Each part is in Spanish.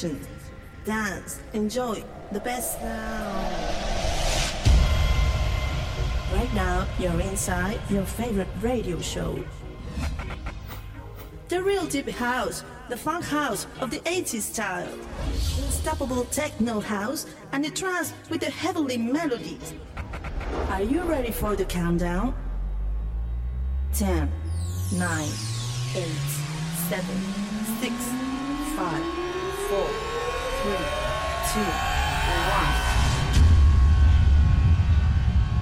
sensation. Dance, enjoy the best now. Right now, you're inside your favorite radio show. The real deep house, the funk house of the 80s style. Unstoppable techno house and the trance with the heavenly melodies. Are you ready for the countdown? 10, 9, 8, 7, 2, 1.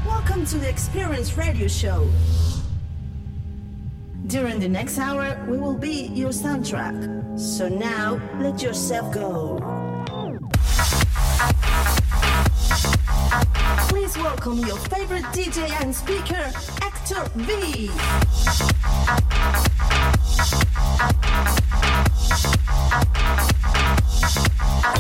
Welcome to the Experience Radio Show. During the next hour, we will be your soundtrack. So now, let yourself go. Please welcome your favorite DJ and speaker, Actor V. Life is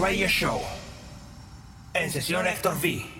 Radio Show. En sesión Héctor V.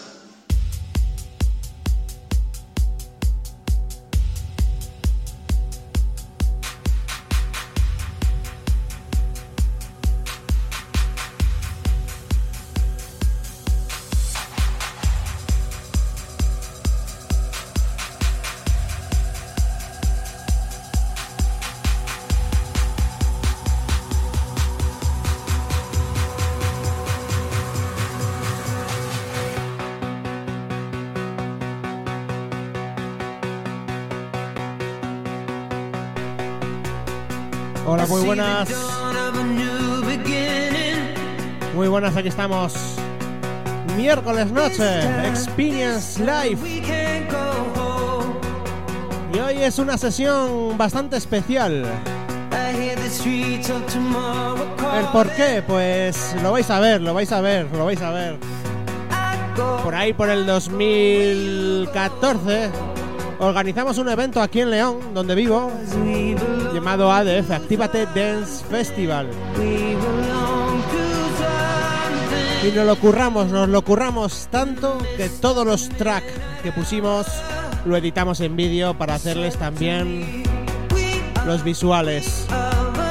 Estamos. Miércoles noche, Experience Live. Y hoy es una sesión bastante especial. ¿El por qué? Pues lo vais a ver, lo vais a ver, lo vais a ver. Por ahí, por el 2014, organizamos un evento aquí en León, donde vivo, llamado ADF, Actívate Dance Festival. Y nos lo curramos, nos lo curramos tanto que todos los tracks que pusimos lo editamos en vídeo para hacerles también los visuales.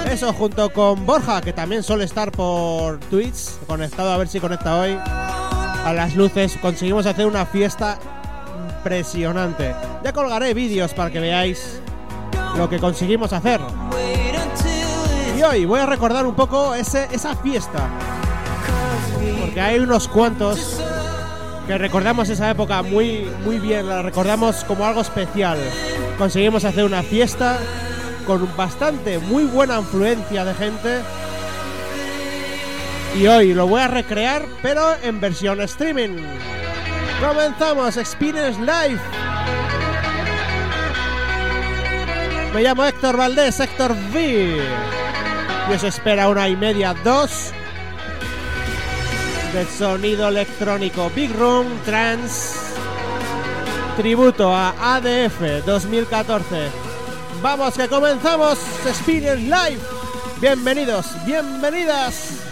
Eso junto con Borja, que también suele estar por Twitch, conectado a ver si conecta hoy. A las luces conseguimos hacer una fiesta impresionante. Ya colgaré vídeos para que veáis lo que conseguimos hacer. Y hoy voy a recordar un poco ese, esa fiesta. Porque hay unos cuantos que recordamos esa época muy, muy bien, la recordamos como algo especial. Conseguimos hacer una fiesta con bastante, muy buena influencia de gente. Y hoy lo voy a recrear, pero en versión streaming. Comenzamos Experience Live. Me llamo Héctor Valdés, Héctor V. Y os espera una y media, dos de sonido electrónico Big Room Trans tributo a ADF 2014. Vamos que comenzamos Experience Live. Bienvenidos, bienvenidas.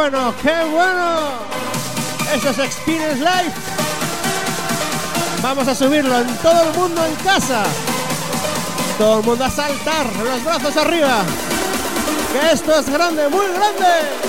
Bueno, qué bueno. Eso es Experience Live. Vamos a subirlo en todo el mundo en casa. Todo el mundo a saltar, los brazos arriba. Que esto es grande, muy grande.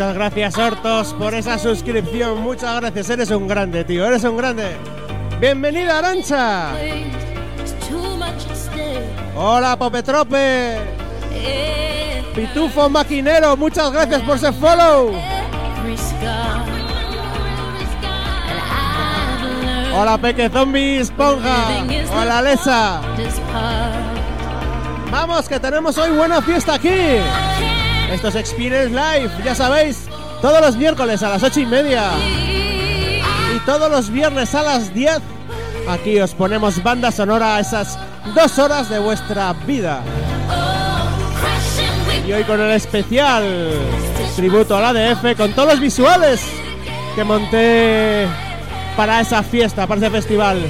Muchas gracias, Hortos, por esa suscripción. Muchas gracias, eres un grande, tío, eres un grande. Bienvenida, Arancha. Hola, Popetrope. Pitufo Maquinero, muchas gracias por ese follow. Hola, Peque Zombie Esponja. Hola, Lesa. Vamos, que tenemos hoy buena fiesta aquí. Esto es Experience Live, ya sabéis, todos los miércoles a las ocho y media y todos los viernes a las 10. Aquí os ponemos banda sonora a esas dos horas de vuestra vida. Y hoy con el especial tributo a la DF con todos los visuales que monté para esa fiesta, para ese festival.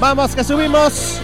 Vamos, que subimos.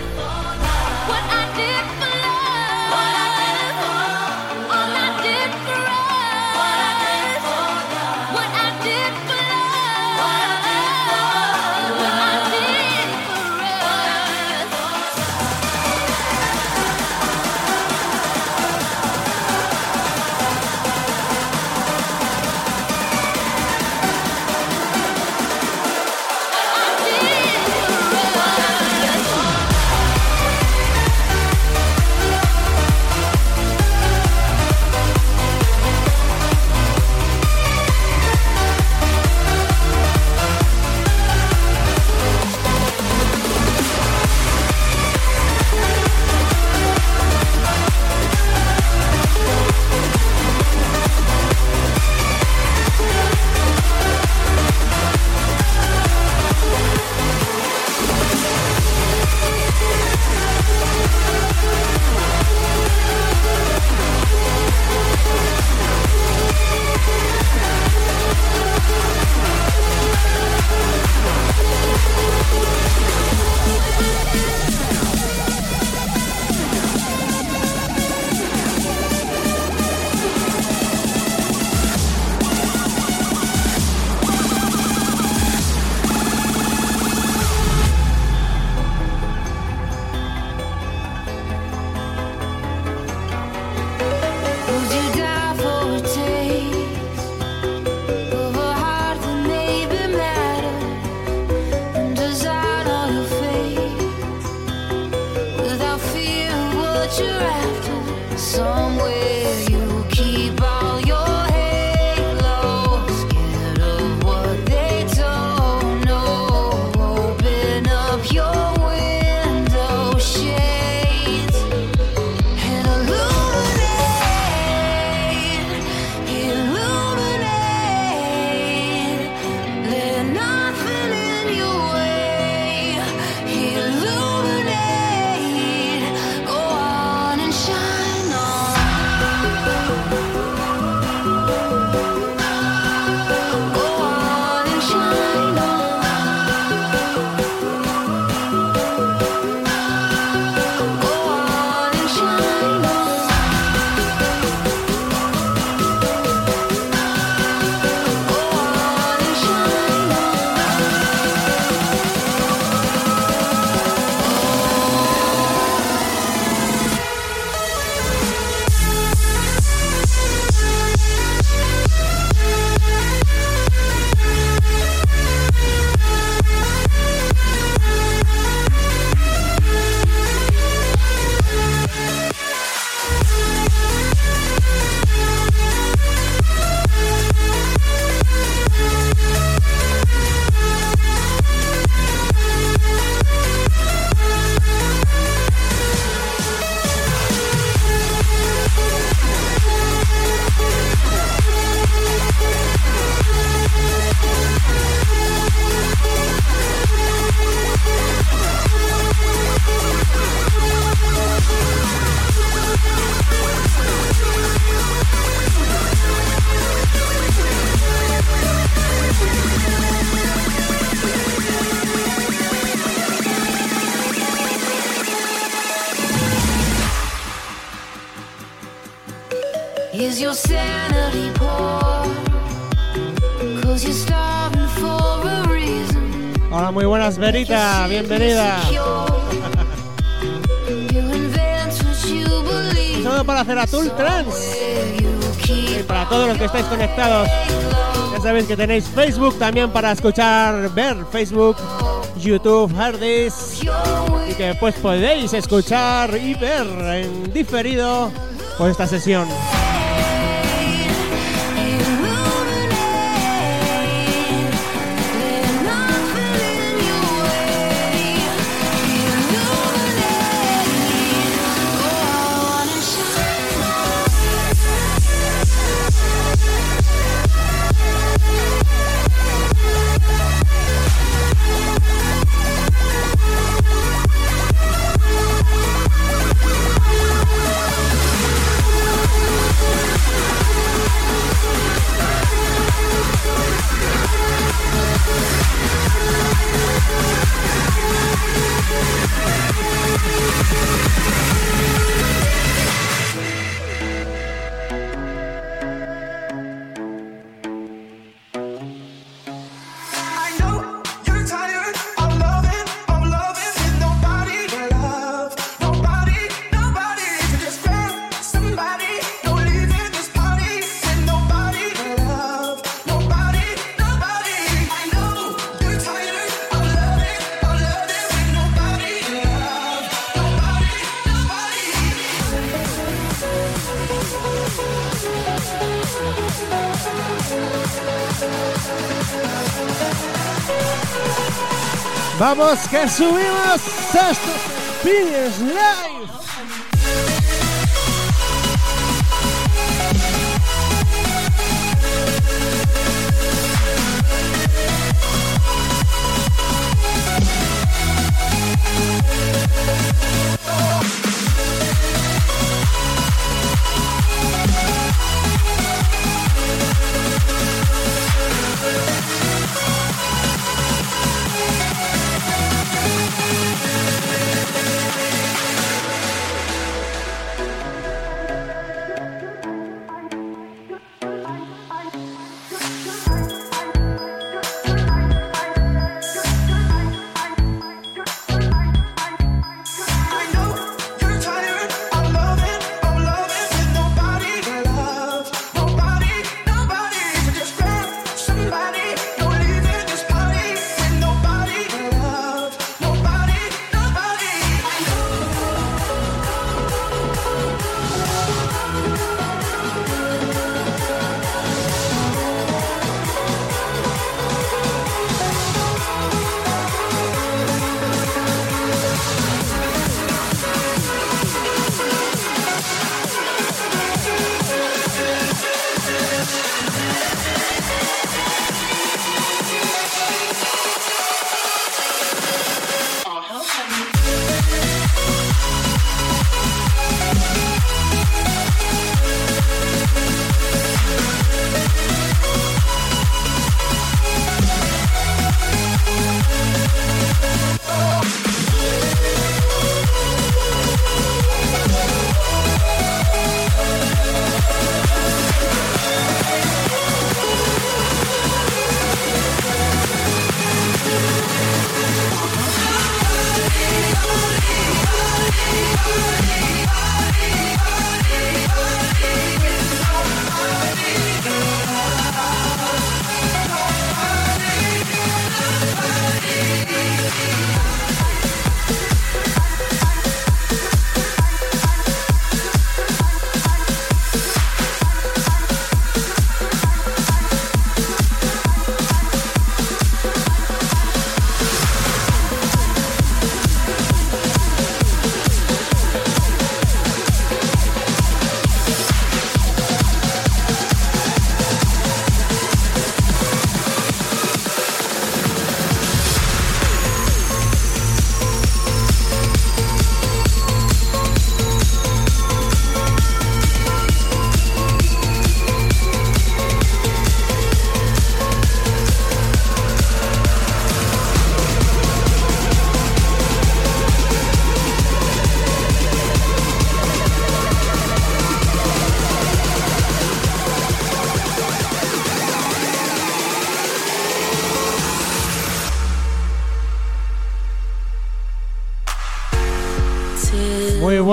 Verita, bienvenida. Un saludo para Ceratul Trans y para todos los que estáis conectados. Ya sabéis que tenéis Facebook también para escuchar, ver Facebook, YouTube, Hardis y que pues podéis escuchar y ver en diferido pues esta sesión. Vamos que subimos estos Experience Live.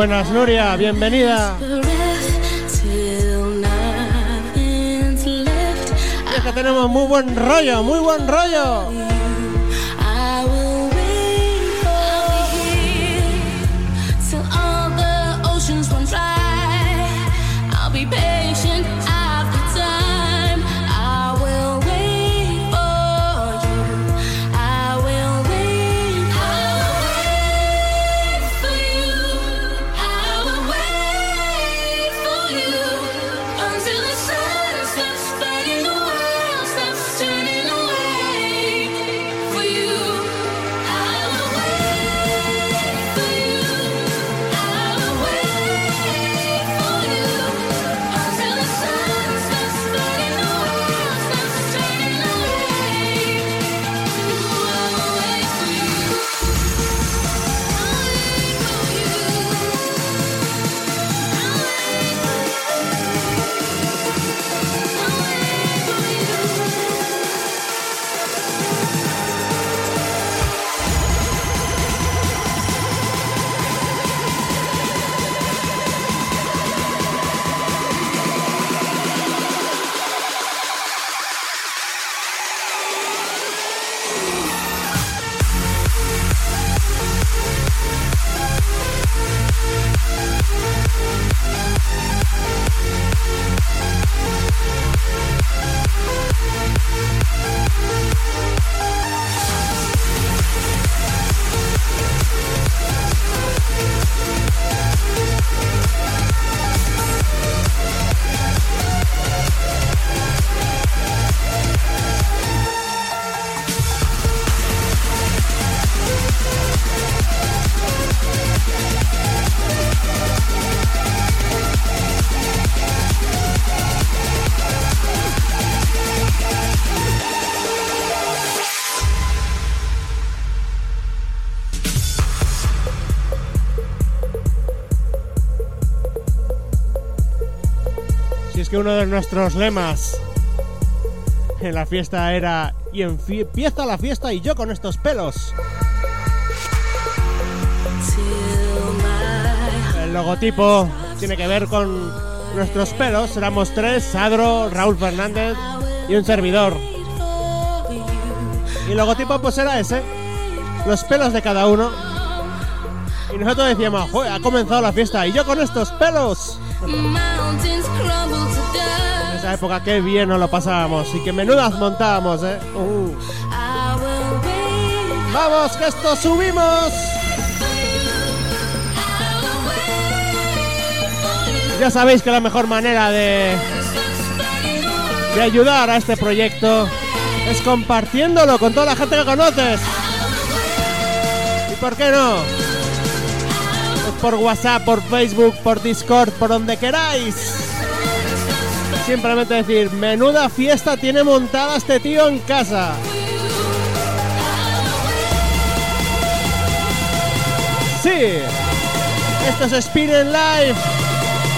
Buenas, Nuria, bienvenida. Y que tenemos muy buen rollo, muy buen rollo. Nuestros lemas en la fiesta era y empieza la fiesta y yo con estos pelos. El logotipo tiene que ver con nuestros pelos. Éramos tres, Sadro, Raúl Fernández y un servidor. Y el logotipo pues era ese. Los pelos de cada uno. Y nosotros decíamos, ha comenzado la fiesta y yo con estos pelos. Esa época qué bien nos lo pasábamos y qué menudas montábamos, eh. Uh. Vamos, que esto subimos. Ya sabéis que la mejor manera de, de ayudar a este proyecto es compartiéndolo con toda la gente que conoces. ¿Y por qué no? Por WhatsApp, por Facebook, por Discord, por donde queráis. Simplemente decir, menuda fiesta tiene montada este tío en casa. Sí, esto es Spin Live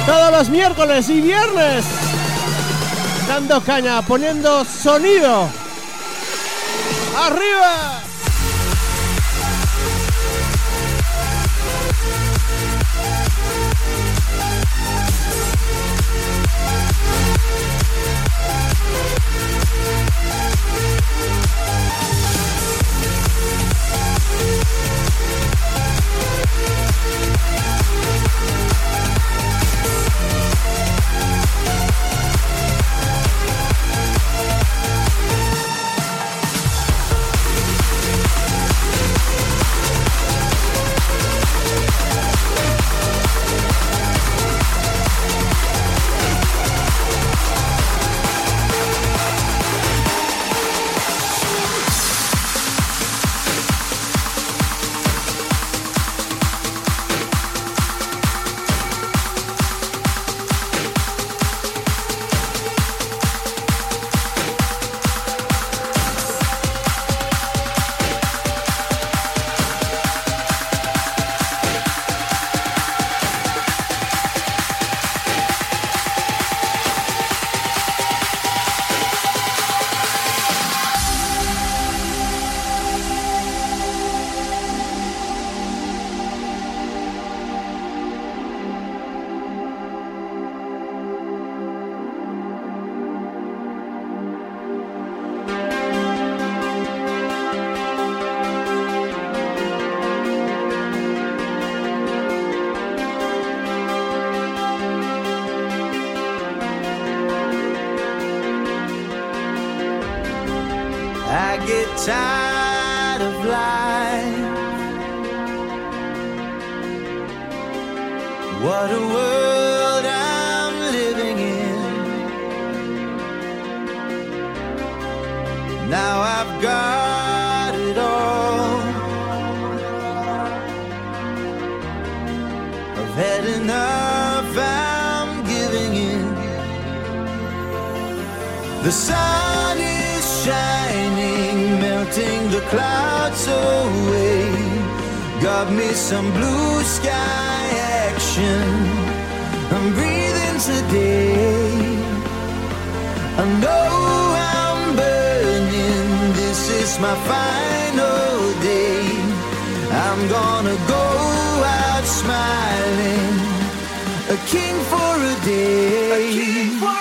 todos los miércoles y viernes. Dando caña, poniendo sonido. ¡Arriba!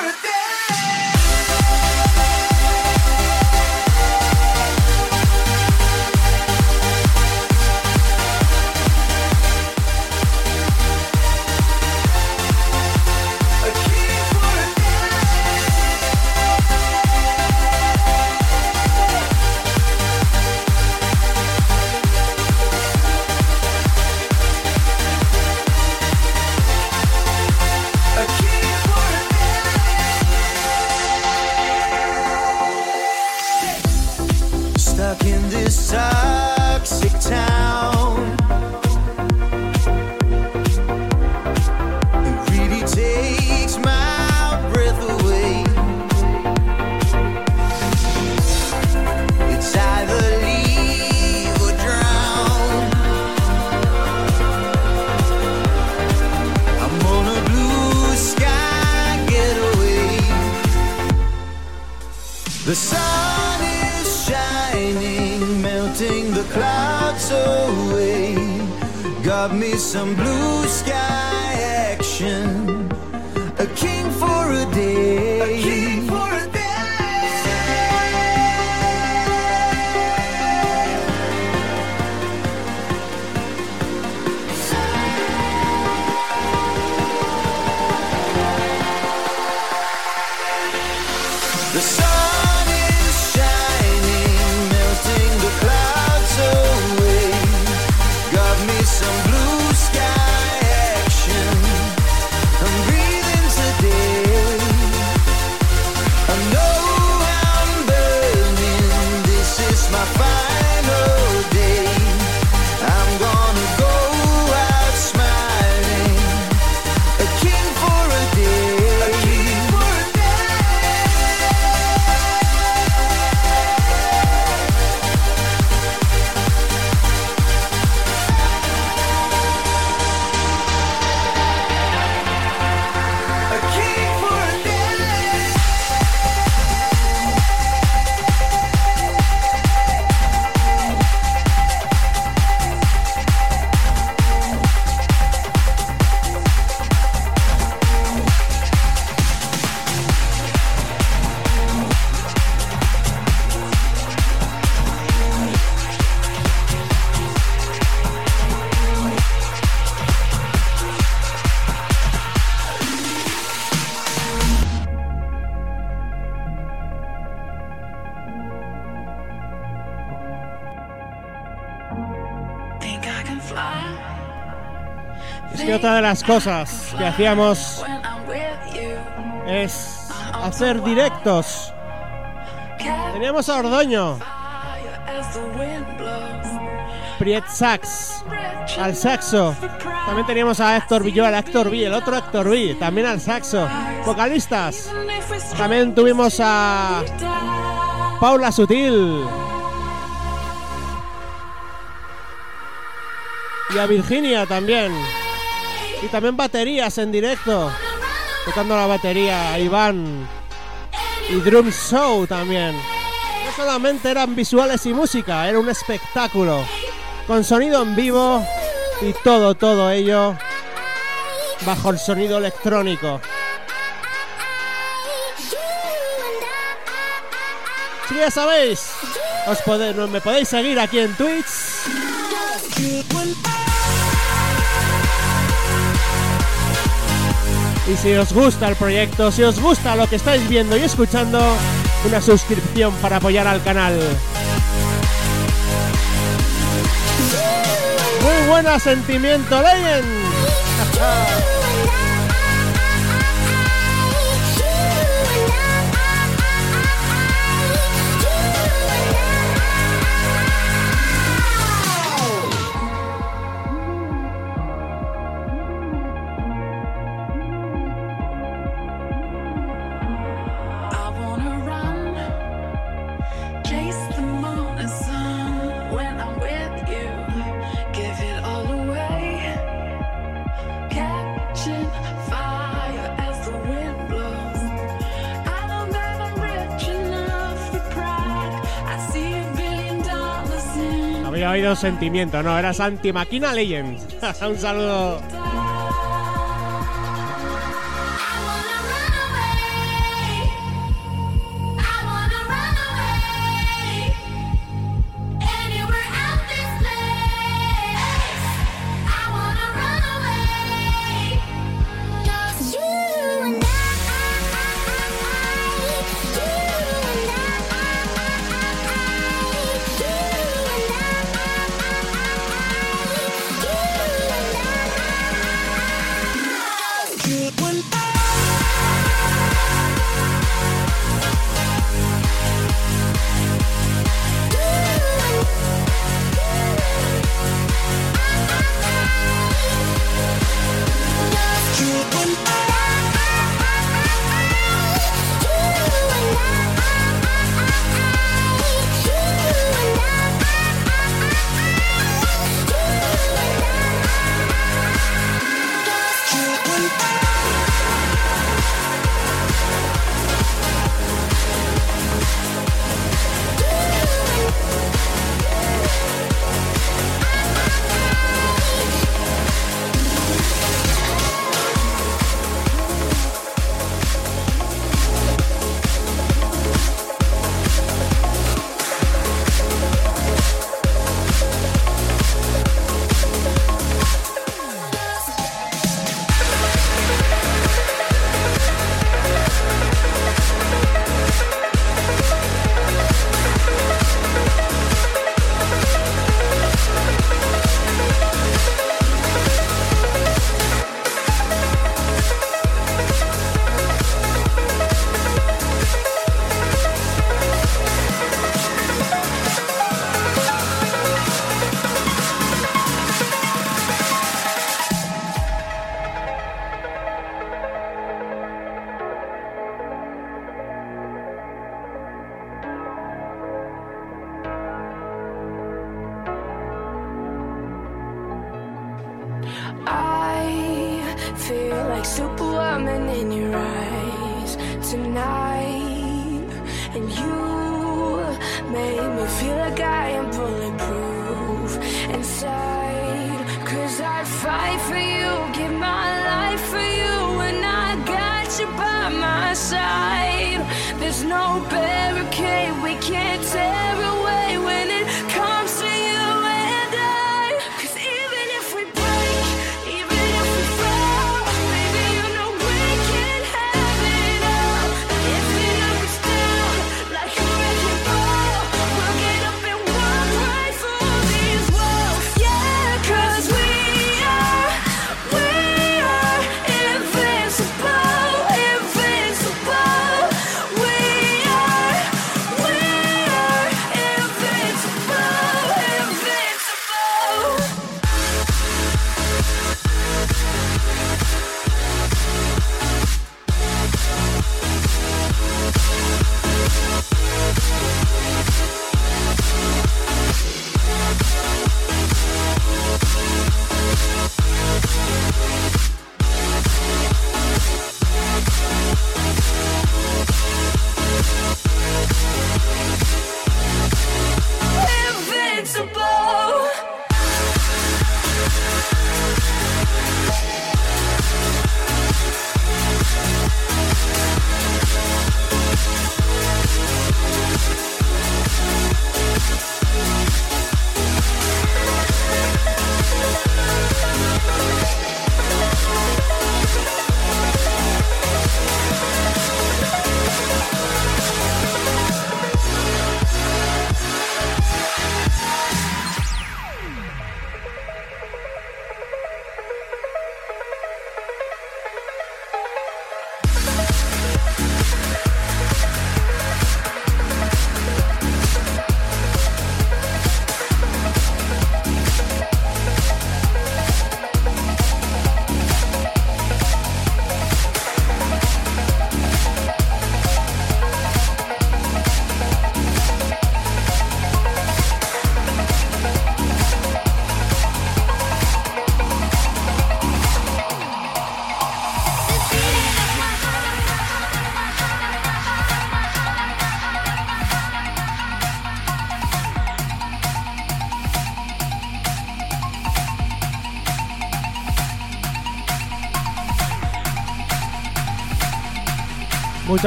worth it. Las cosas que hacíamos es hacer directos. Teníamos a Ordoño. Priet Sax, al saxo. También teníamos a Héctor Villola, al Héctor B, el otro Héctor B, también al saxo. Vocalistas. También tuvimos a Paula Sutil. Y a Virginia también. Y también baterías en directo. Tocando la batería Iván. Y Drum Show también. No solamente eran visuales y música, era un espectáculo. Con sonido en vivo y todo, todo ello bajo el sonido electrónico. Si ya sabéis, os pode- me podéis seguir aquí en Twitch. Y si os gusta el proyecto, si os gusta lo que estáis viendo y escuchando, una suscripción para apoyar al canal. Muy buena sentimiento, Legend. sentimiento, no, era Santi Máquina Legend. Un saludo.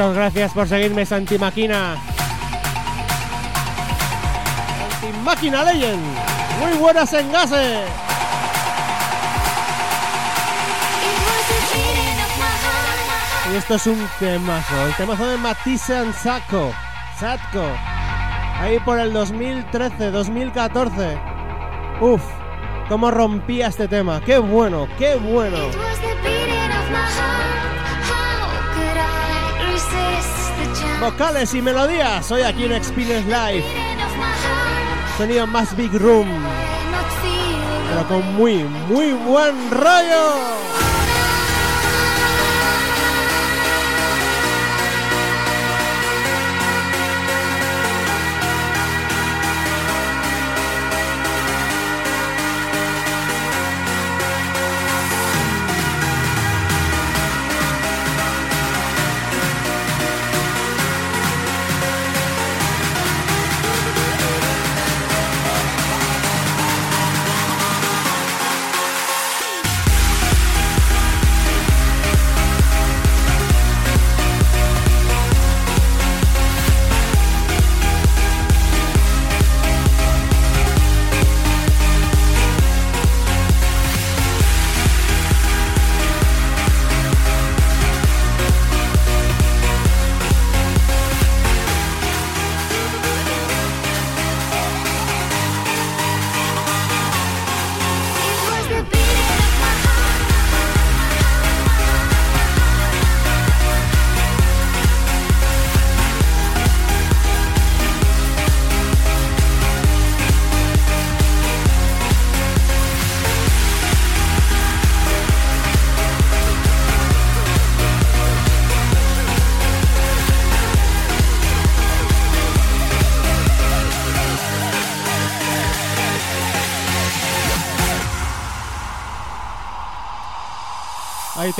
Muchas gracias por seguirme, Santimáquina. Santimáquina Legend. Muy buenas en gases. Y esto es un temazo, el temazo de Matisse and Sacco. Satko. Ahí por el 2013, 2014. Uf, cómo rompía este tema. Qué bueno, qué bueno. Vocales y melodías, hoy aquí en Experience Live. Sonido más Big Room. Pero con muy, muy buen rollo.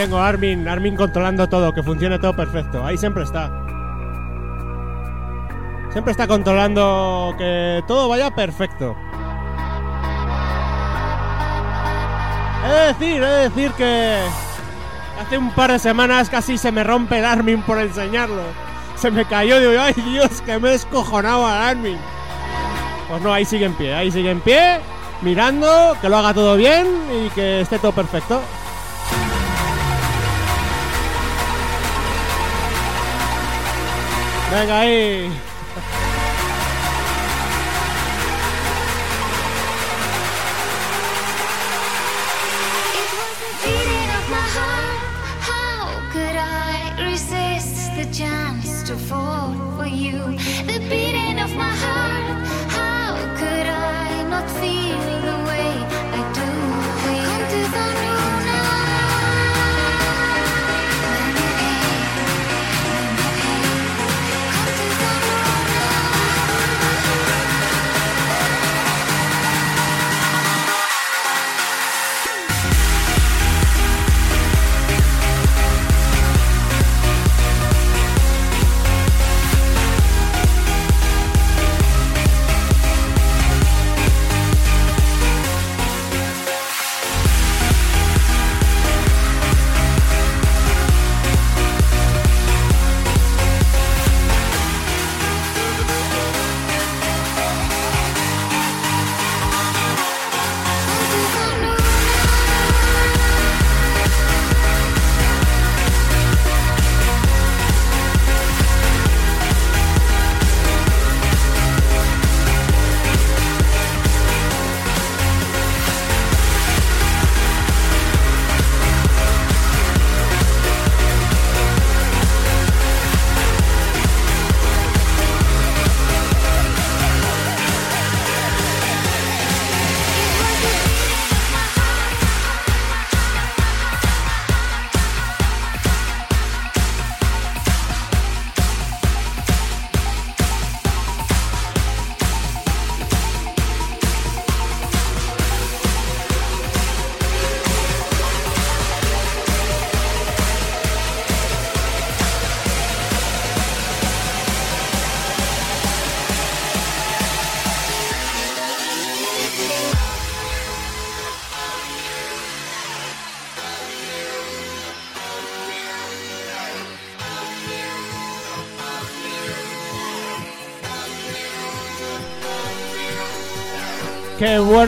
Tengo Armin, Armin controlando todo, que funcione todo perfecto. Ahí siempre está. Siempre está controlando que todo vaya perfecto. He de decir, he de decir que hace un par de semanas casi se me rompe el Armin por enseñarlo. Se me cayó, digo, ay Dios, que me he descojonado al Armin. Pues no, ahí sigue en pie, ahí sigue en pie, mirando, que lo haga todo bien y que esté todo perfecto. Venga ahí.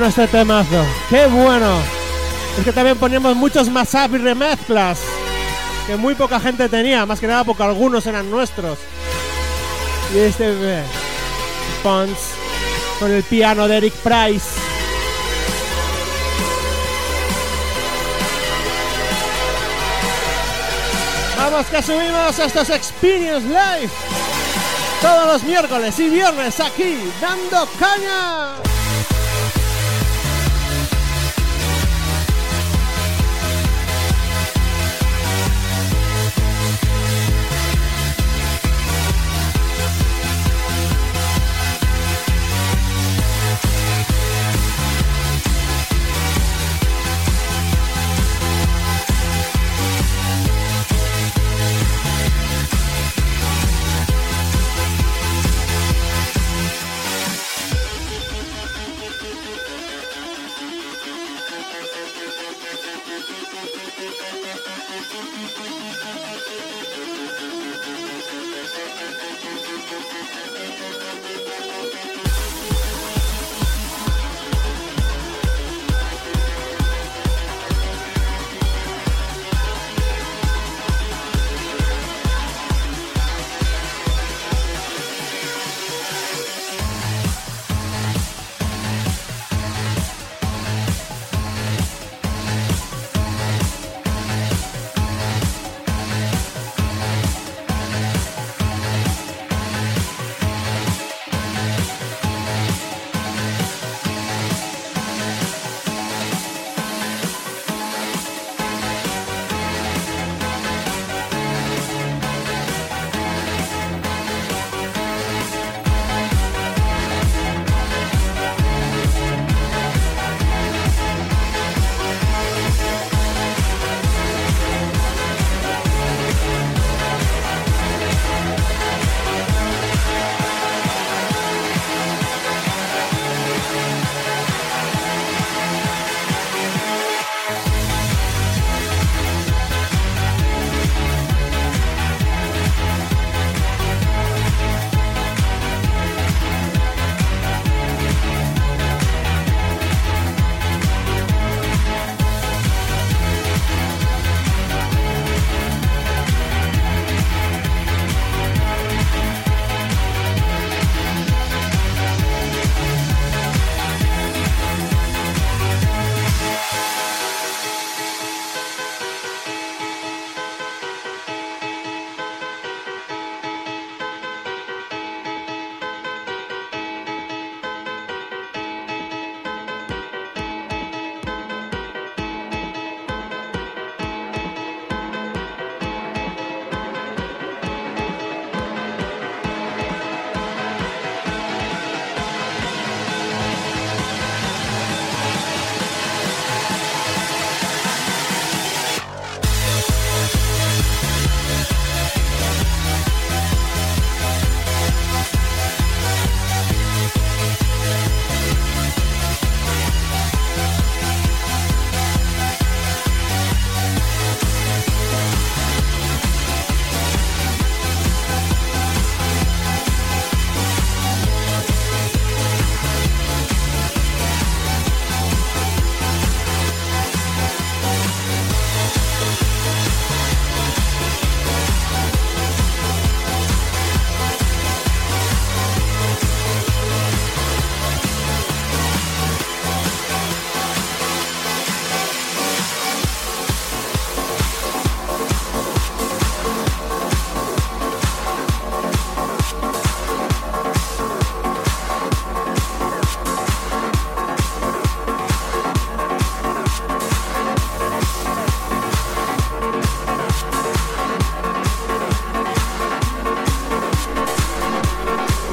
Bueno este temazo, qué bueno. Es que también poníamos muchos mashup y remezclas que muy poca gente tenía, más que nada porque algunos eran nuestros. Y este eh, Pons con el piano de Eric Price. Vamos que subimos estos Experience Live todos los miércoles y viernes aquí dando caña.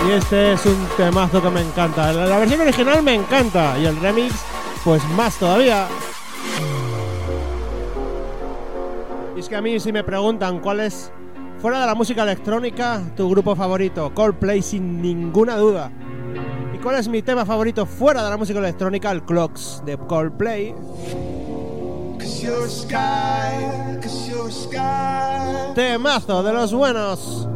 Y este es un temazo que me encanta. La, la versión original me encanta y el remix, pues más todavía. Y es que a mí si me preguntan cuál es, fuera de la música electrónica, tu grupo favorito, Coldplay sin ninguna duda. ¿Y cuál es mi tema favorito fuera de la música electrónica? El Clocks de Coldplay. Temazo de los buenos.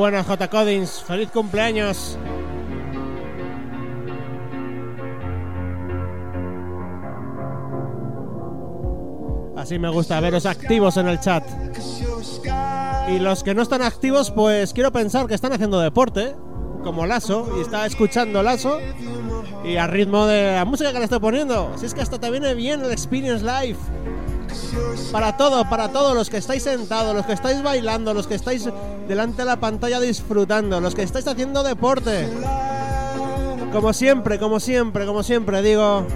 Muy buenas, J. Codins. Feliz cumpleaños. Así me gusta veros activos en el chat. Y los que no están activos, pues quiero pensar que están haciendo deporte, como Lazo, y está escuchando Lazo, y al ritmo de la música que le estoy poniendo. Si es que hasta te viene bien el Experience Live. Para todo, para todos los que estáis sentados, los que estáis bailando, los que estáis delante de la pantalla disfrutando, los que estáis haciendo deporte. Como siempre, como siempre, como siempre, digo.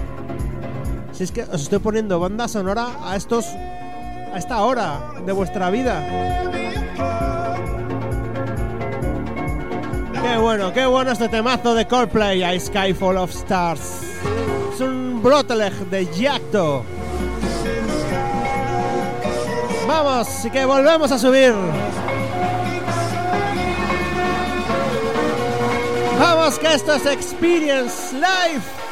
Si es que os estoy poniendo banda sonora a estos. a esta hora de vuestra vida. Qué bueno, qué bueno este temazo de Coldplay a Skyfall of Stars. Es un Broteleg de Yacto. Vamos, y que volvemos a subir. Vamos, que esto es Experience Live.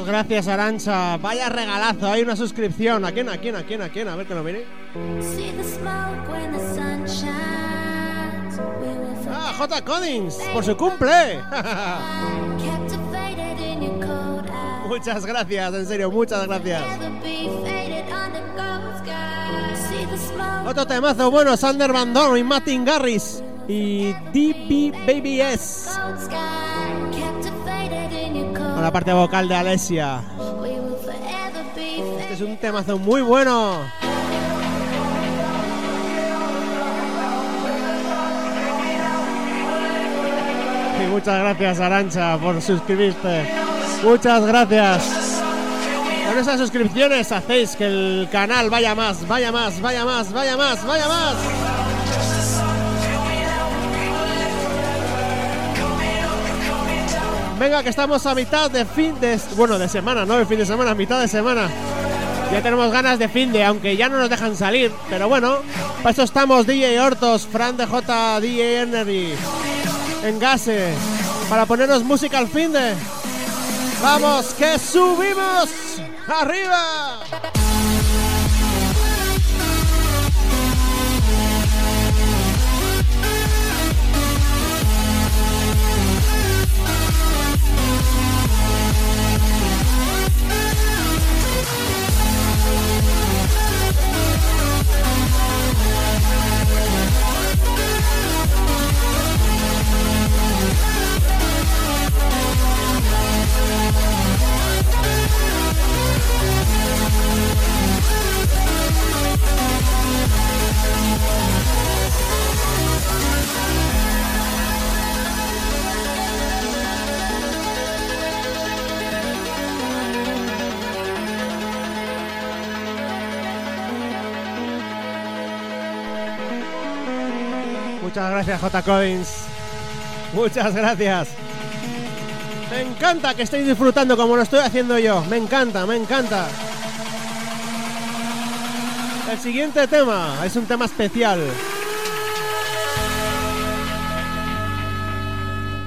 Muchas gracias, Arancha. Vaya regalazo, hay una suscripción. ¿A quién? ¿A quién? ¿A quién? ¿A quién? A ver que lo mire. Ah, J. Codings, por su cumple. muchas gracias, en serio, muchas gracias. Otro temazo bueno, Sander Van Dorn y Martin Garris y DB BBS. Gold La parte vocal de be Este es un temazo muy bueno. Y muchas gracias, Arancha, por suscribirte. Muchas gracias. Con esas suscripciones hacéis que el canal vaya más, vaya más, vaya más, vaya más, vaya más. Venga, que estamos a mitad de fin de... Bueno, de semana, no de fin de semana, mitad de semana. Ya tenemos ganas de fin de, aunque ya no nos dejan salir. Pero bueno, para eso estamos DJ Hortos, Fran de J, DJ Energy, Engase, para ponernos música al fin de. ¡Vamos, que subimos! ¡Arriba! Gracias, J. Collins. Muchas gracias. Me encanta que estéis disfrutando como lo estoy haciendo yo. Me encanta, me encanta. El siguiente tema es un tema especial.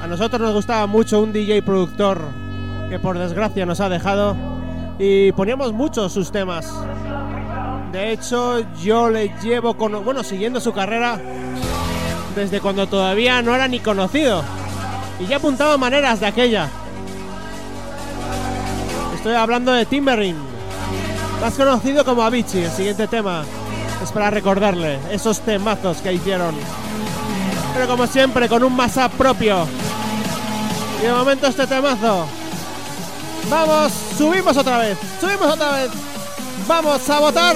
A nosotros nos gustaba mucho un DJ productor que por desgracia nos ha dejado y poníamos mucho sus temas. De hecho, yo le llevo con, bueno, siguiendo su carrera desde cuando todavía no era ni conocido y ya apuntaba maneras de aquella. Estoy hablando de Timberin, más conocido como Avicii. El siguiente tema es para recordarle esos temazos que hicieron. Pero como siempre, con un masa propio. Y de momento este temazo. Vamos, subimos otra vez, subimos otra vez. Vamos a votar.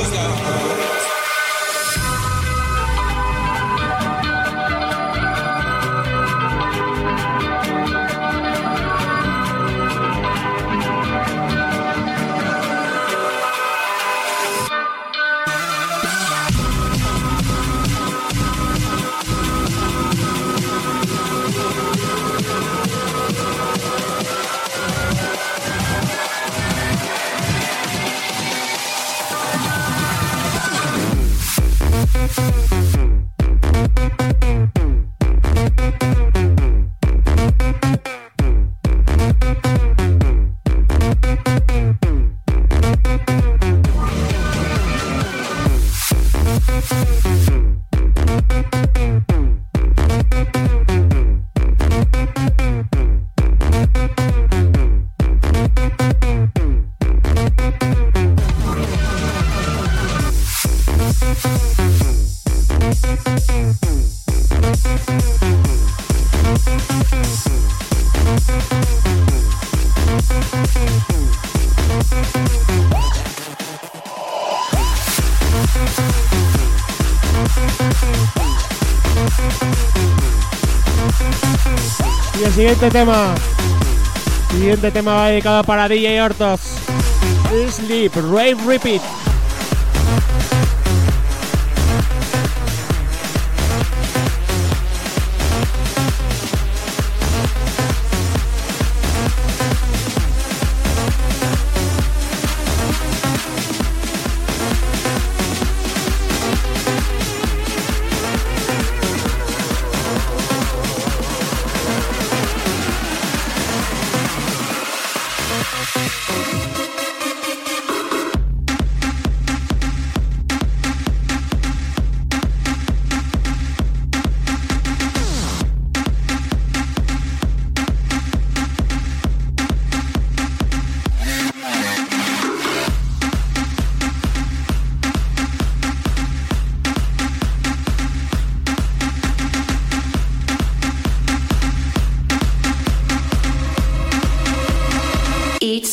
siguiente tema. Siguiente tema va dedicado para DJ Hortos. Sleep, Rave Repeat.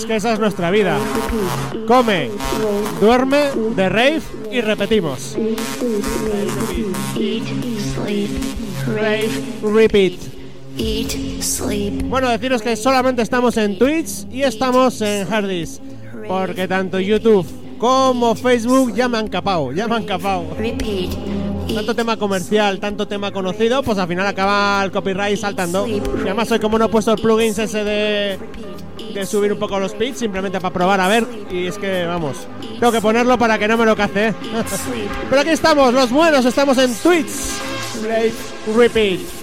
Es que esa es nuestra vida. Come, duerme, de rave y repetimos. Eat, sleep, Rave, repeat. eat, sleep. Bueno, deciros que solamente estamos en Twitch y estamos en Hardis. Porque tanto YouTube como Facebook ya me han capao, ya me han capao. Tanto tema comercial, tanto tema conocido, pues al final acaba el copyright saltando. Y además hoy como no he puesto el plugins ese de, de subir un poco los pitch, simplemente para probar a ver. Y es que, vamos, tengo que ponerlo para que no me lo cace. ¿eh? Pero aquí estamos, los buenos, estamos en Twitch. Repeat.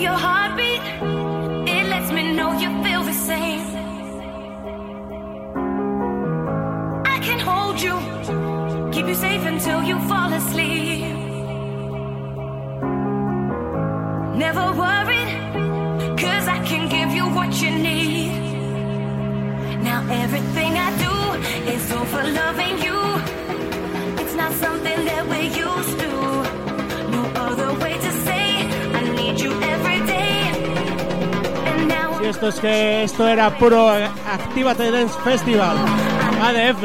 Your heartbeat, it lets me know you feel the same. I can hold you, keep you safe until you fall asleep. Never worried, cause I can give you what you need. Now everything I do is all for loving esto es que esto era puro Activate Dance Festival. ADF.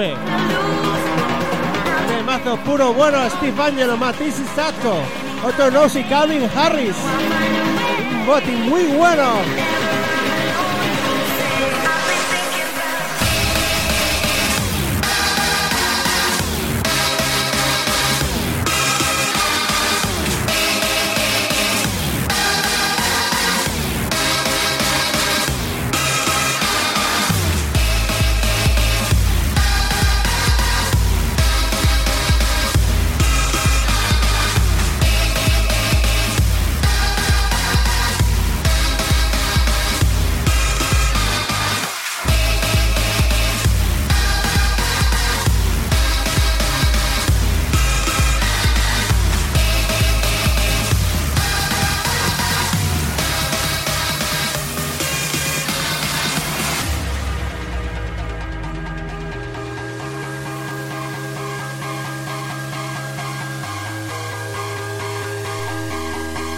Ademazo puro bueno Steve Angelo, Matisse Satko, Otto Nossi, Calvin Harris. Un botín muy bueno.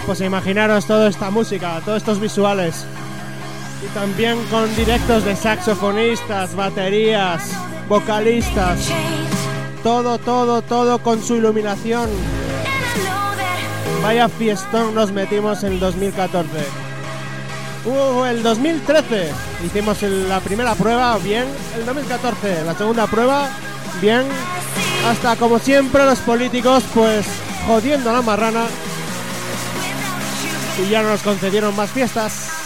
Pues imaginaros toda esta música, todos estos visuales. Y también con directos de saxofonistas, baterías, vocalistas. Todo, todo, todo con su iluminación. Vaya fiestón nos metimos en el 2014. Uh, el 2013 hicimos la primera prueba, bien. El 2014, la segunda prueba, bien. Hasta como siempre los políticos, pues jodiendo a la marrana. Y ya no nos concedieron más fiestas.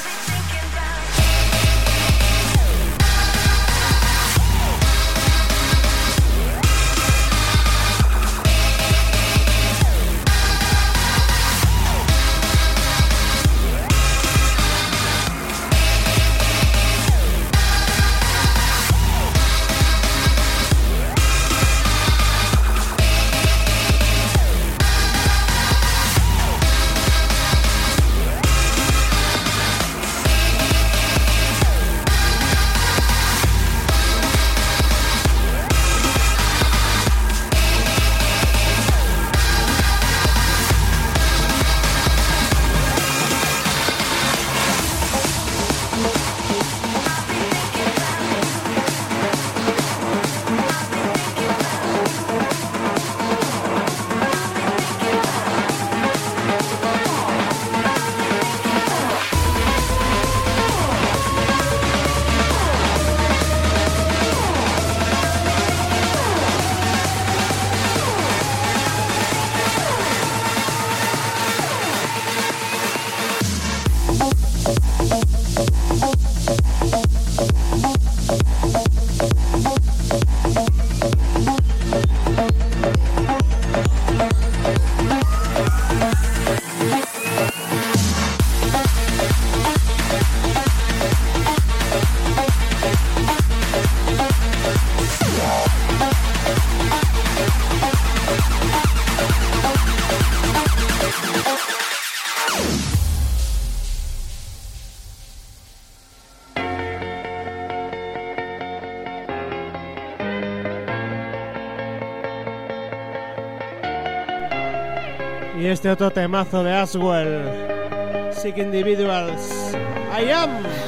Este otro temazo de Aswell, Sick Individuals, I am.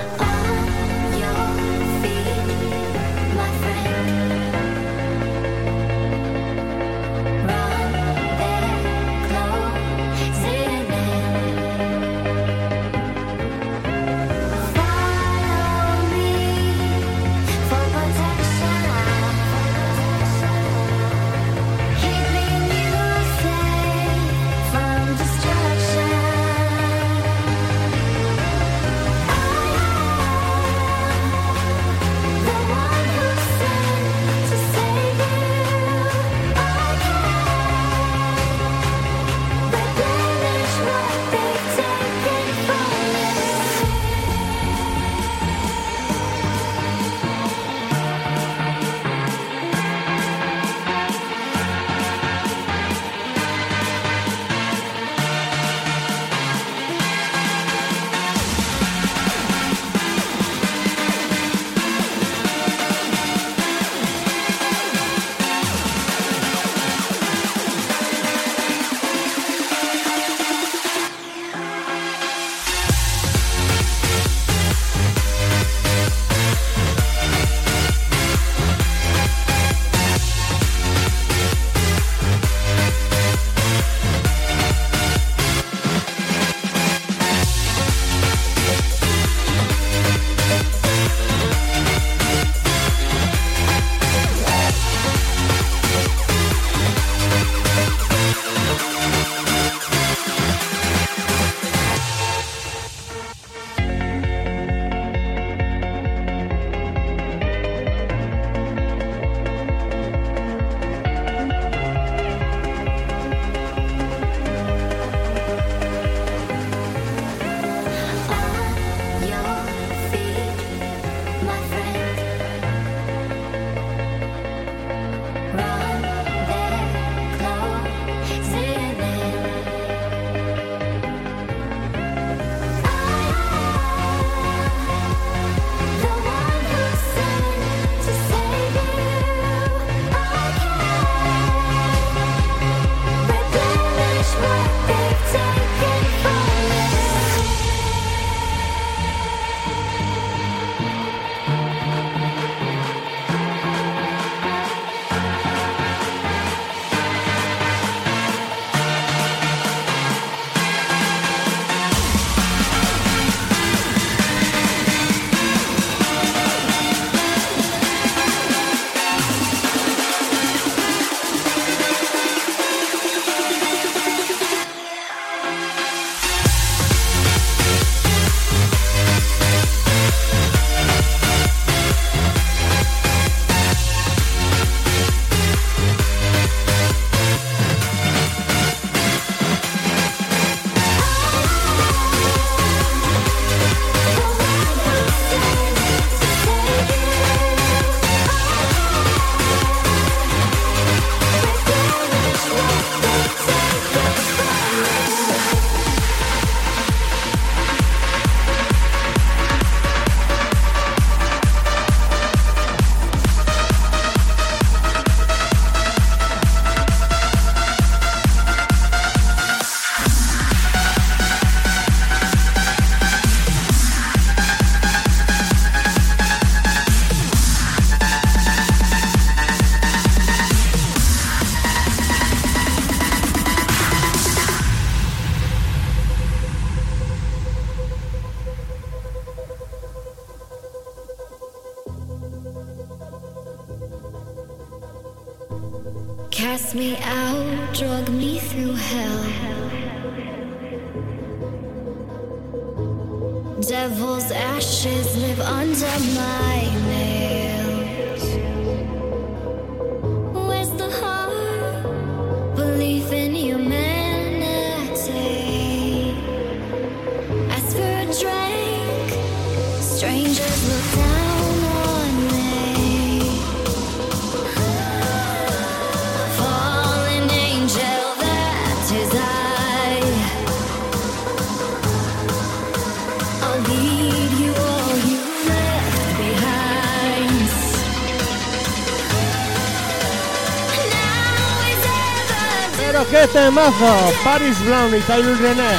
temazo, Paris Brown y Tyler Renner.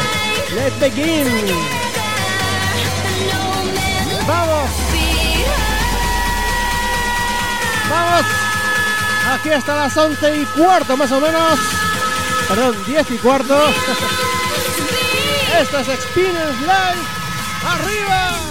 Let's begin. Vamos. Vamos. Aquí hasta las 11 y cuarto más o menos. Perdón, 10 y cuarto. Esto es Experience Live. ¡Arriba!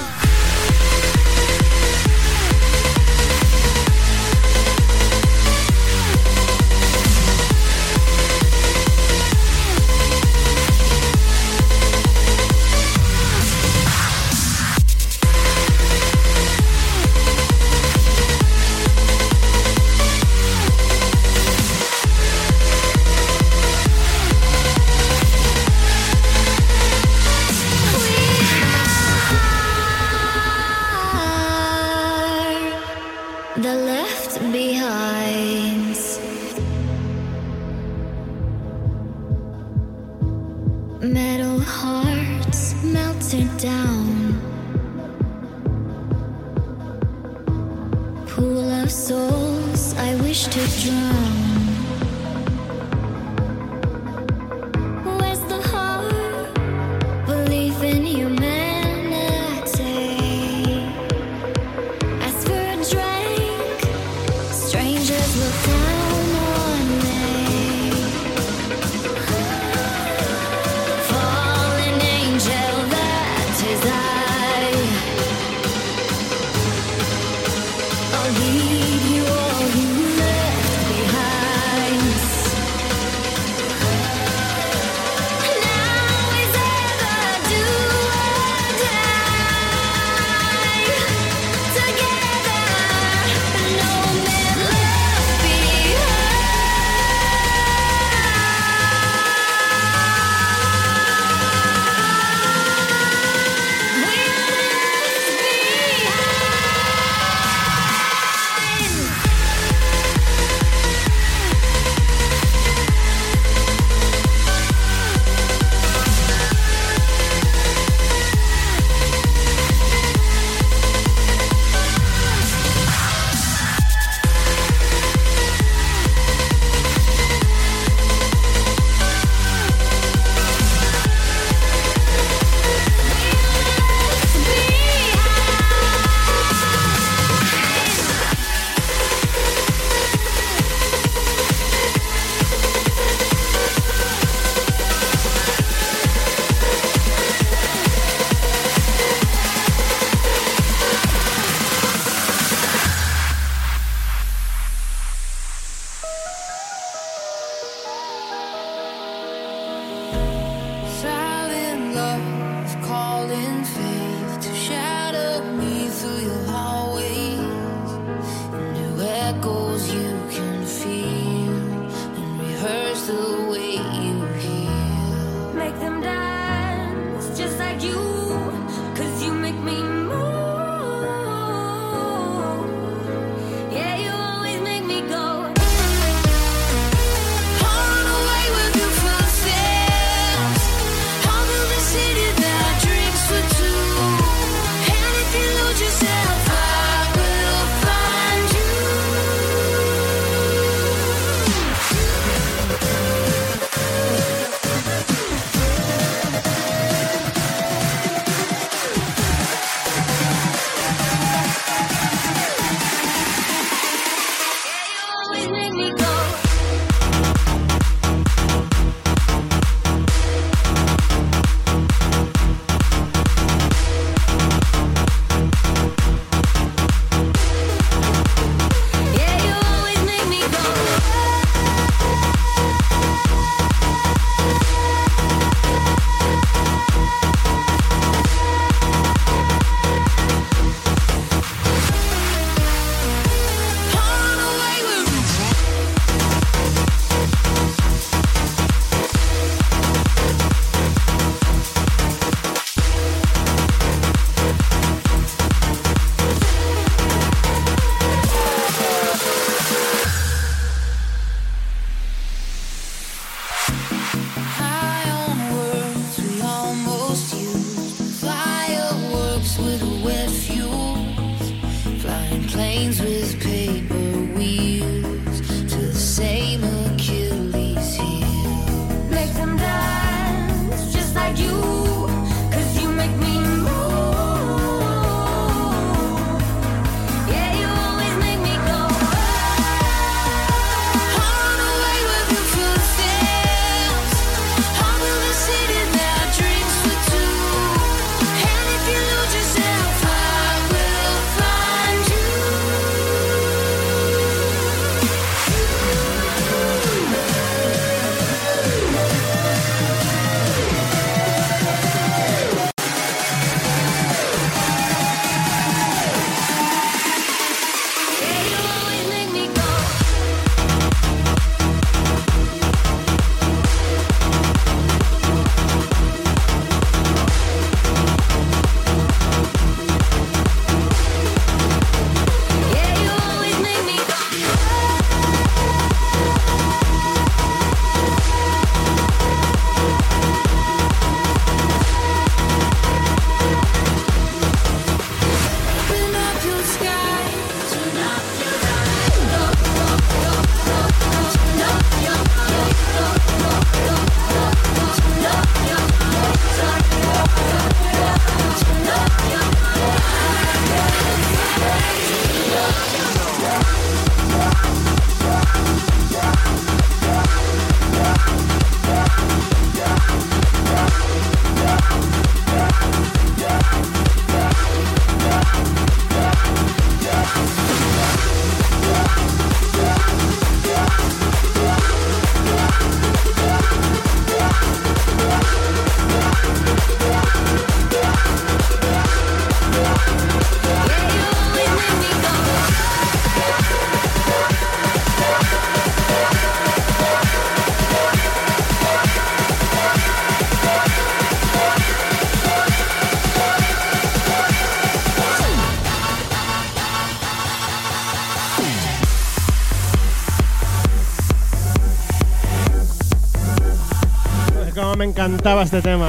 me encantaba este tema.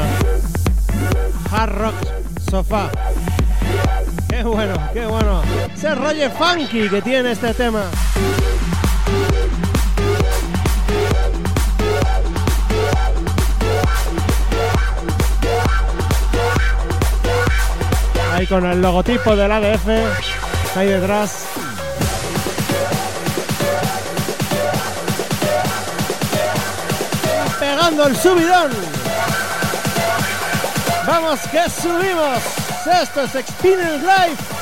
Hard Rock Sofá. Qué bueno, qué bueno. Ese rollo funky que tiene este tema. Ahí con el logotipo del ADF, ahí detrás. pegando el subidón. Vamos que subimos. Esto es Spinner Life.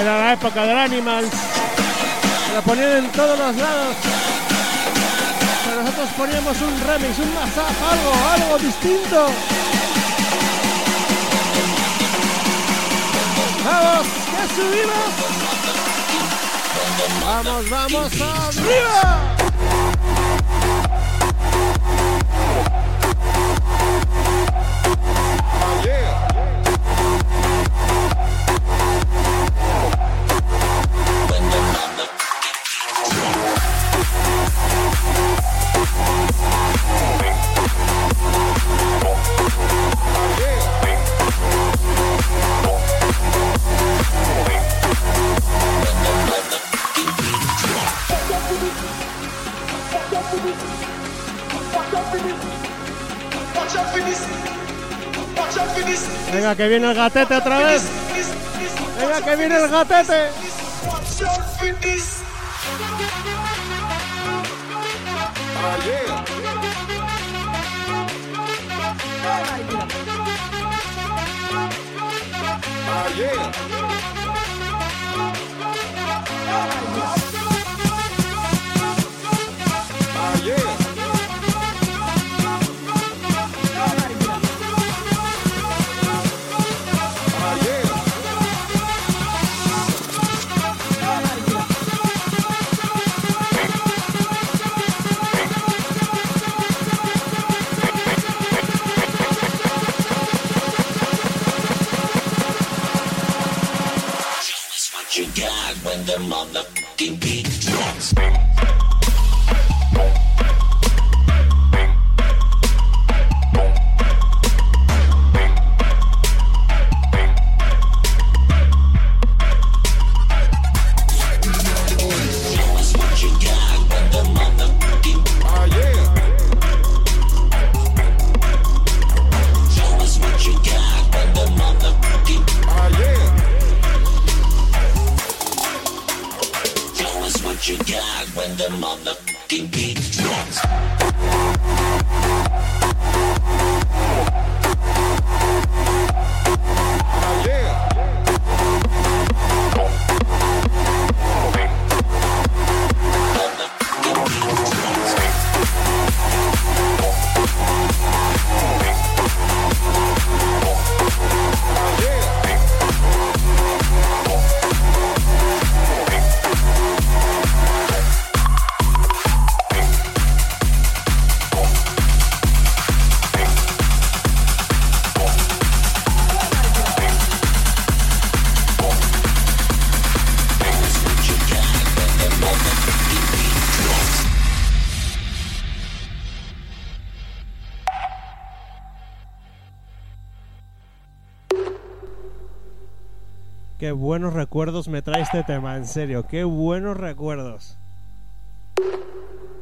Era la época del Animals. Se la ponían en todos los lados. Pero nosotros poníamos un remix, un mashup, algo, algo distinto. ¡Vamos! ¡Que subimos! ¡Vamos, vamos arriba! Venga, que viene el gatete otra vez. Venga, que viene el gatete. Oh yeah. Buenos recuerdos me trae este tema, en serio, qué buenos recuerdos.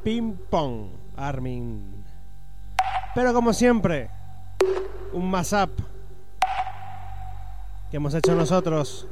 Ping pong, Armin. Pero como siempre, un mashup que hemos hecho nosotros.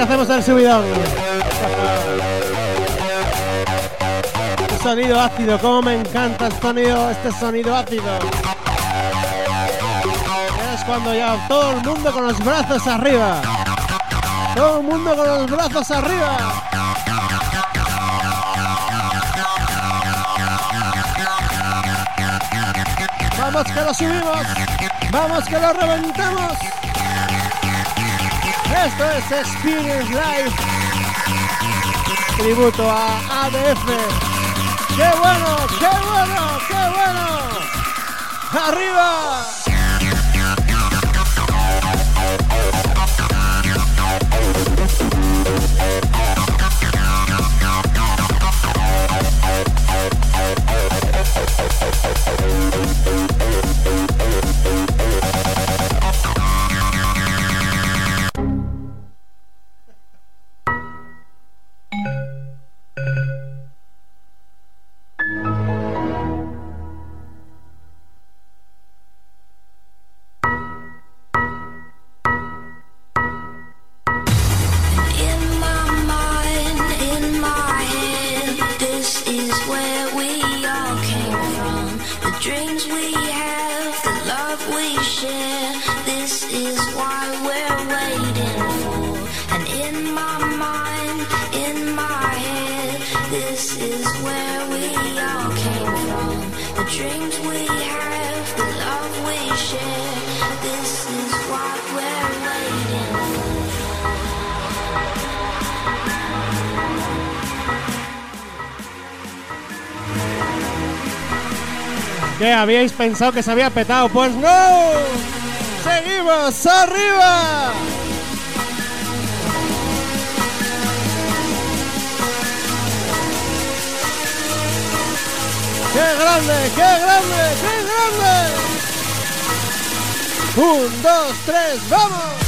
Que hacemos el subidón. Este sonido ácido, como me encanta el sonido, este sonido ácido. Es cuando ya todo el mundo con los brazos arriba. Todo el mundo con los brazos arriba. Vamos que lo subimos. Vamos que lo reventamos. Esto es Experience Live. Tributo a ADF. ¡Qué bueno! ¡Qué bueno! ¡Qué bueno! ¡Arriba! Habíais pensado que se había petado? Pues no. Seguimos arriba. ¡Qué grande! ¡Qué grande! ¡Qué grande! Un, dos, tres, ¡vamos!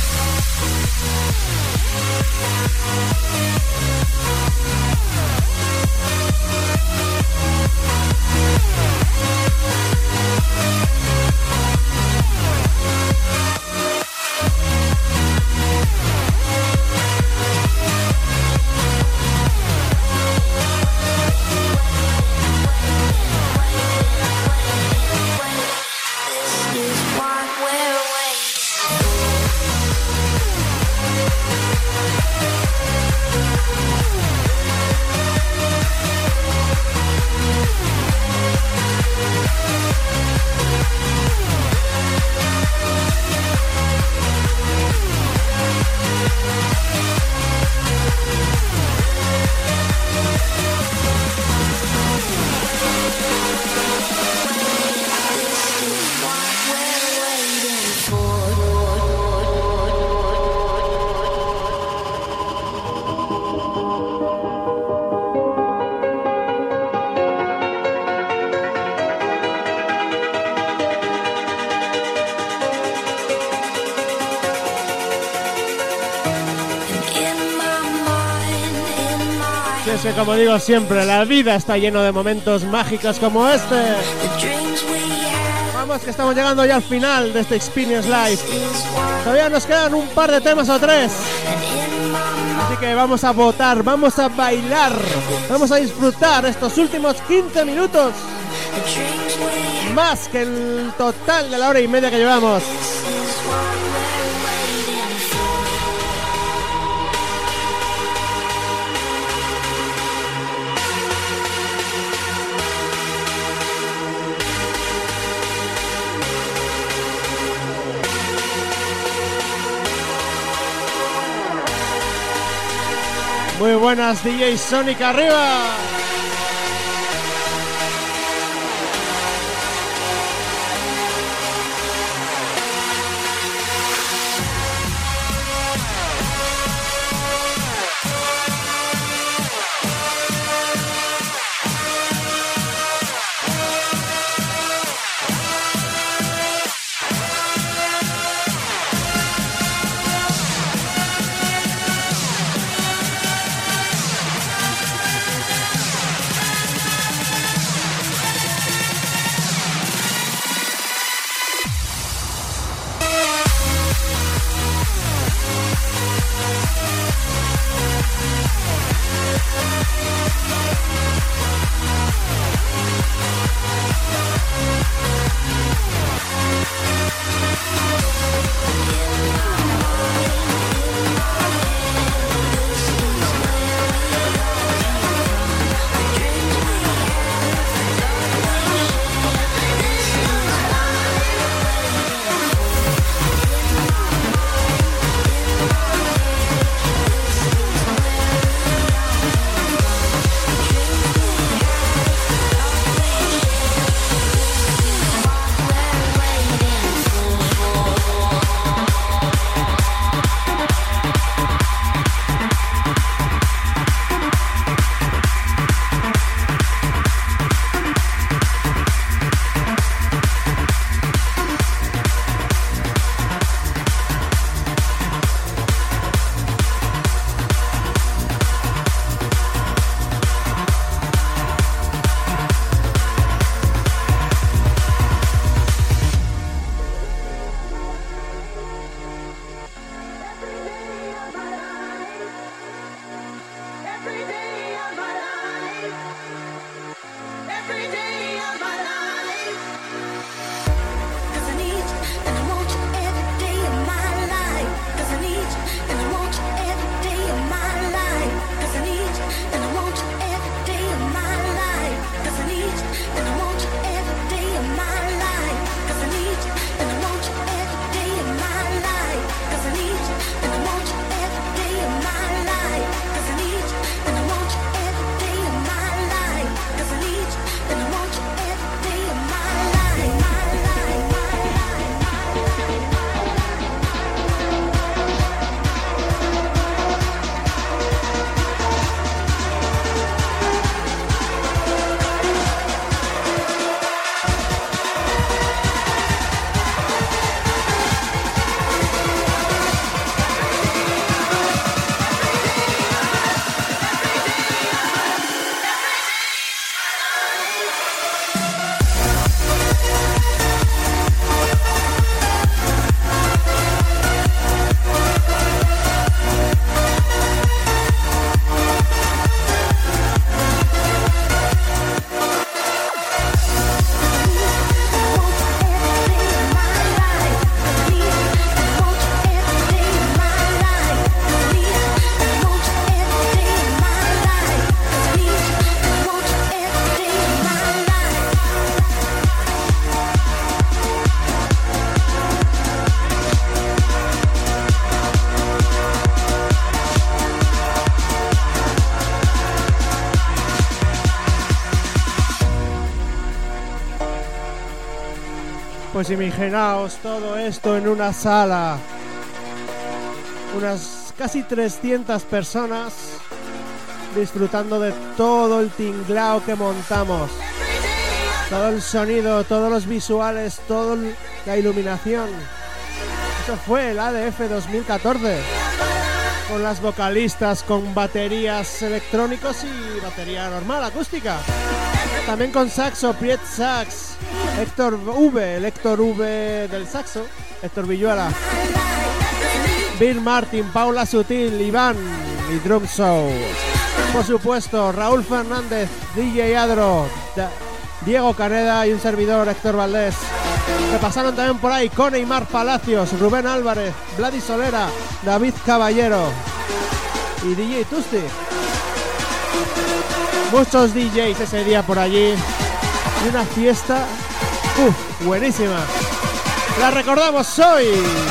Es que como digo siempre, la vida está lleno de momentos mágicos como este. Vamos que estamos llegando ya al final de este Experience Live. Todavía nos quedan un par de temas o tres. Así que vamos a votar, vamos a bailar, vamos a disfrutar estos últimos 15 minutos. Más que el total de la hora y media que llevamos. Muy buenas DJ Sonic arriba. Pues imaginaos todo esto en una sala. Unas casi 300 personas disfrutando de todo el tinglao que montamos. Todo el sonido, todos los visuales, toda la iluminación. Eso fue el ADF 2014. Con las vocalistas, con baterías electrónicos y batería normal, acústica. También con saxo, Priet Sax, Héctor V, el Héctor V del saxo, Héctor Villuela. Bill Martin, Paula Sutil, Iván y Drum Show. Por supuesto, Raúl Fernández, DJ Adro, Diego Caneda y un servidor, Héctor Valdés. Que pasaron también por ahí con Neymar Palacios, Rubén Álvarez, Vladis Solera, David Caballero y DJ Tusti. Muchos DJs ese día por allí. Y una fiesta, uf, buenísima. La recordamos hoy,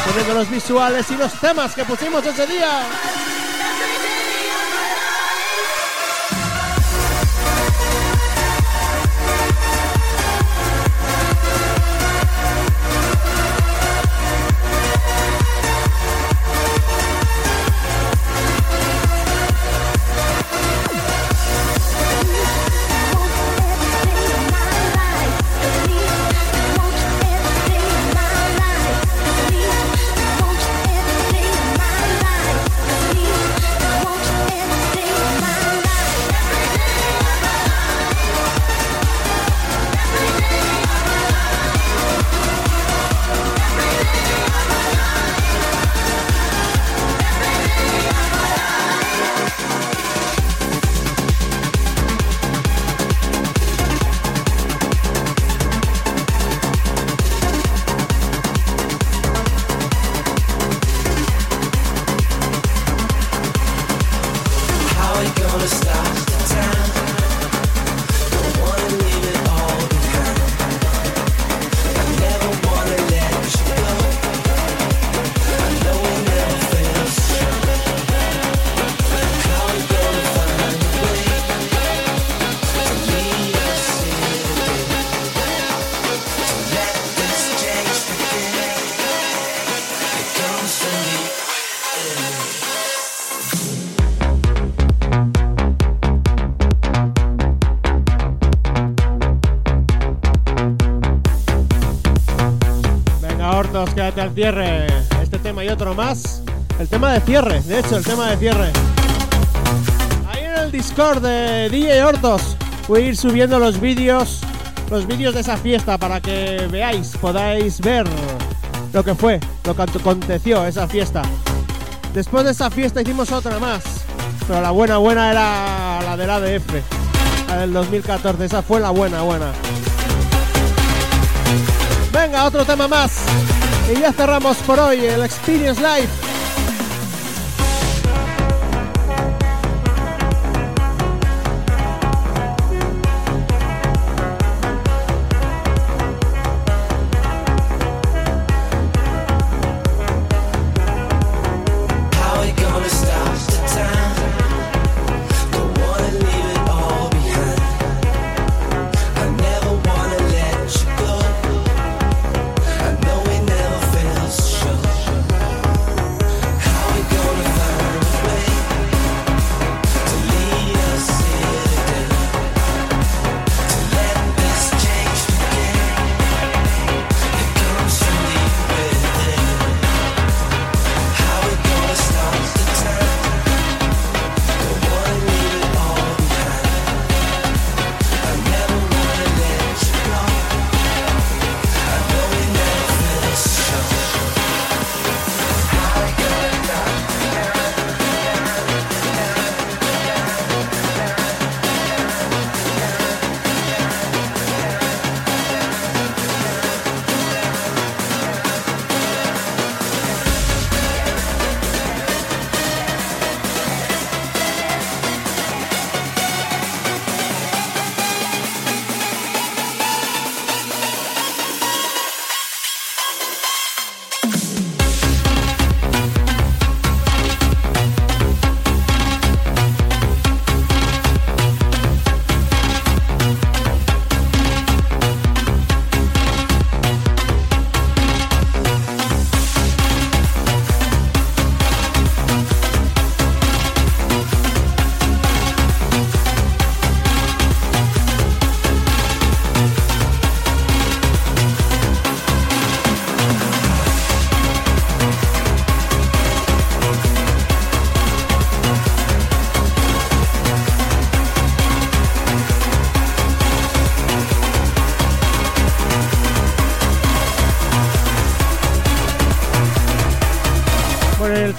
poniendo los visuales y los temas que pusimos ese día. Cierre. Este tema y otro más. El tema de cierre, de hecho, el tema de cierre. Ahí en el Discord de DJ Hortos voy a ir subiendo los vídeos, los vídeos de esa fiesta para que veáis, podáis ver lo que fue, lo que aconteció esa fiesta. Después de esa fiesta hicimos otra más, pero la buena buena era la del ADF, la del 2014, esa fue la buena buena. Venga, otro tema más. Y ya cerramos por hoy el Experience Live.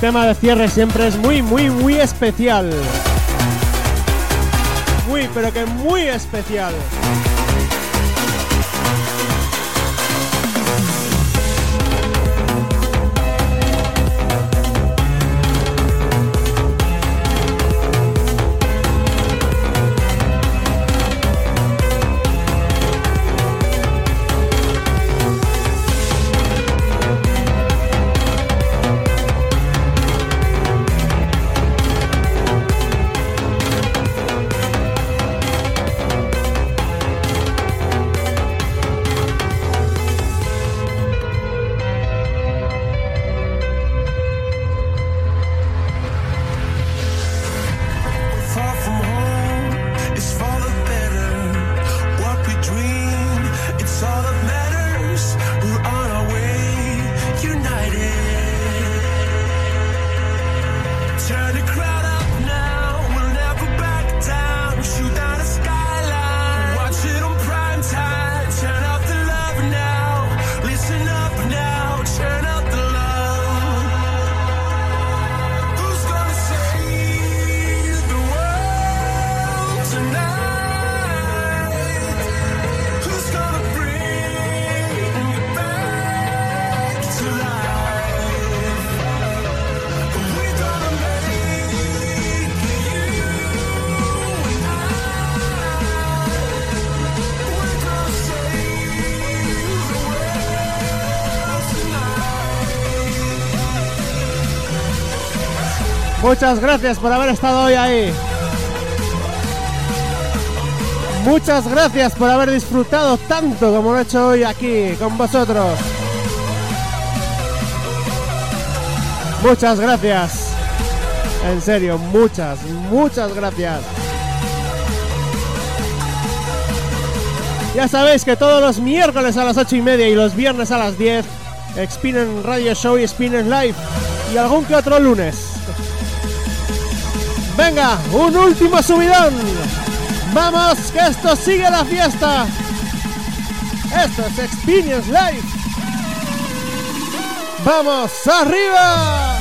Tema de cierre siempre es muy, muy, muy especial. Muy, pero que muy especial. Muchas gracias por haber estado hoy ahí. Muchas gracias por haber disfrutado tanto como lo he hecho hoy aquí con vosotros. Muchas gracias. En serio, muchas, muchas gracias. Ya sabéis que todos los miércoles a las 8 y media y los viernes a las 10, Spinner Radio Show y Spinner Live. Y algún que otro lunes. Venga, un último subidón. Vamos, que esto sigue la fiesta. Esto es Experience Live. Vamos, arriba.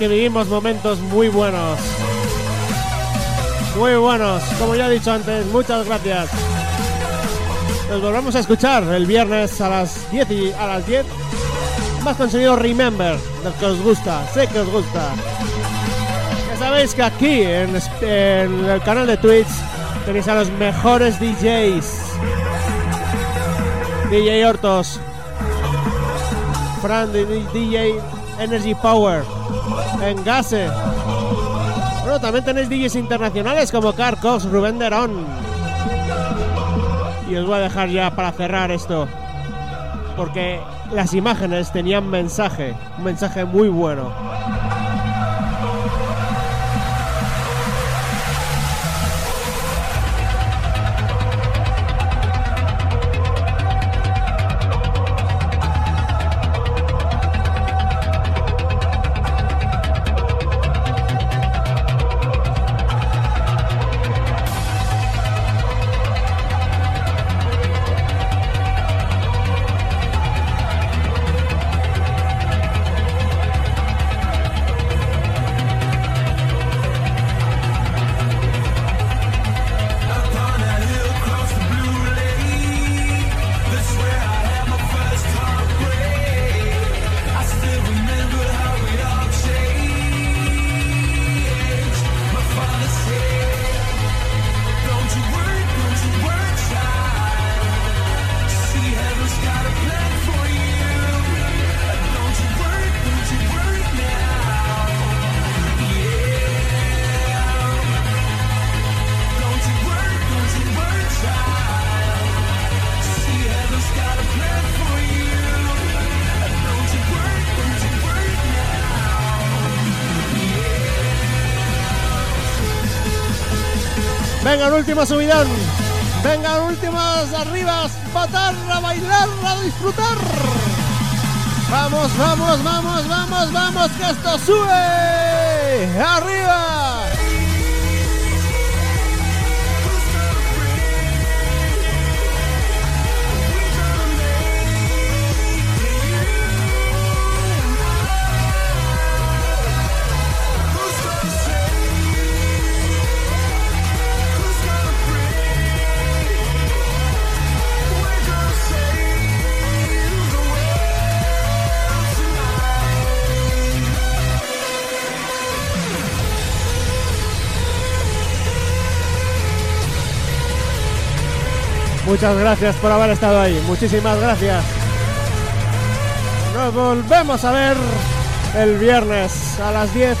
Que vivimos momentos muy buenos. Muy buenos. Como ya he dicho antes, muchas gracias. Nos volvemos a escuchar el viernes a las 10 y a las 10. Más conseguido Remember, del que os gusta, sé que os gusta. Ya sabéis que aquí en, en el canal de Twitch tenéis a los mejores DJs. DJ Hortos, Fran DJ Energy Power, Engase. Bueno, también tenéis DJs internacionales como Carl Cox, Rubén Derón. Y os voy a dejar ya para cerrar esto. Porque las imágenes tenían mensaje, un mensaje muy bueno. Último subidón. Venga, últimas arribas. Patar, a bailar, a disfrutar. Vamos, vamos, vamos, vamos, vamos, que esto sube. Arriba. Muchas gracias por haber estado ahí. Muchísimas gracias. Nos volvemos a ver el viernes a las 10